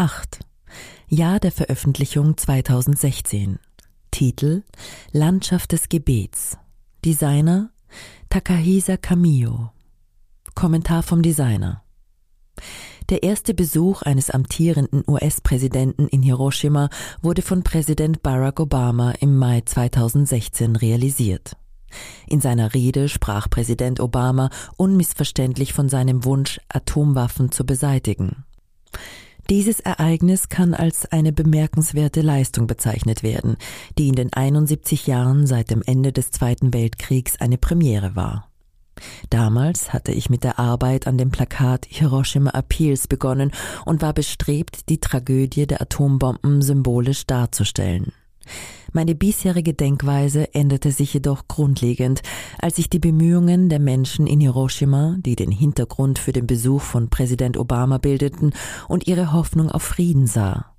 8. Jahr der Veröffentlichung 2016. Titel Landschaft des Gebets. Designer Takahisa Kamiyo. Kommentar vom Designer. Der erste Besuch eines amtierenden US-Präsidenten in Hiroshima wurde von Präsident Barack Obama im Mai 2016 realisiert. In seiner Rede sprach Präsident Obama unmissverständlich von seinem Wunsch, Atomwaffen zu beseitigen. Dieses Ereignis kann als eine bemerkenswerte Leistung bezeichnet werden, die in den 71 Jahren seit dem Ende des Zweiten Weltkriegs eine Premiere war. Damals hatte ich mit der Arbeit an dem Plakat Hiroshima Appeals begonnen und war bestrebt, die Tragödie der Atombomben symbolisch darzustellen. Meine bisherige Denkweise änderte sich jedoch grundlegend, als ich die Bemühungen der Menschen in Hiroshima, die den Hintergrund für den Besuch von Präsident Obama bildeten, und ihre Hoffnung auf Frieden sah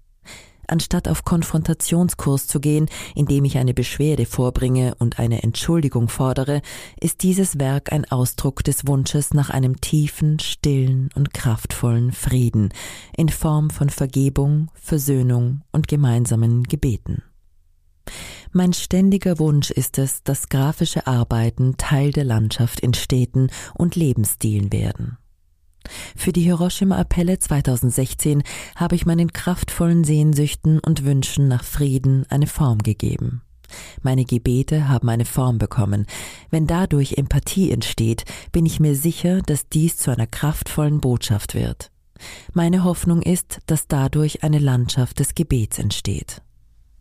anstatt auf Konfrontationskurs zu gehen, indem ich eine Beschwerde vorbringe und eine Entschuldigung fordere, ist dieses Werk ein Ausdruck des Wunsches nach einem tiefen, stillen und kraftvollen Frieden in Form von Vergebung, Versöhnung und gemeinsamen Gebeten. Mein ständiger Wunsch ist es, dass grafische Arbeiten Teil der Landschaft in Städten und Lebensstilen werden. Für die Hiroshima-Appelle 2016 habe ich meinen kraftvollen Sehnsüchten und Wünschen nach Frieden eine Form gegeben. Meine Gebete haben eine Form bekommen. Wenn dadurch Empathie entsteht, bin ich mir sicher, dass dies zu einer kraftvollen Botschaft wird. Meine Hoffnung ist, dass dadurch eine Landschaft des Gebets entsteht.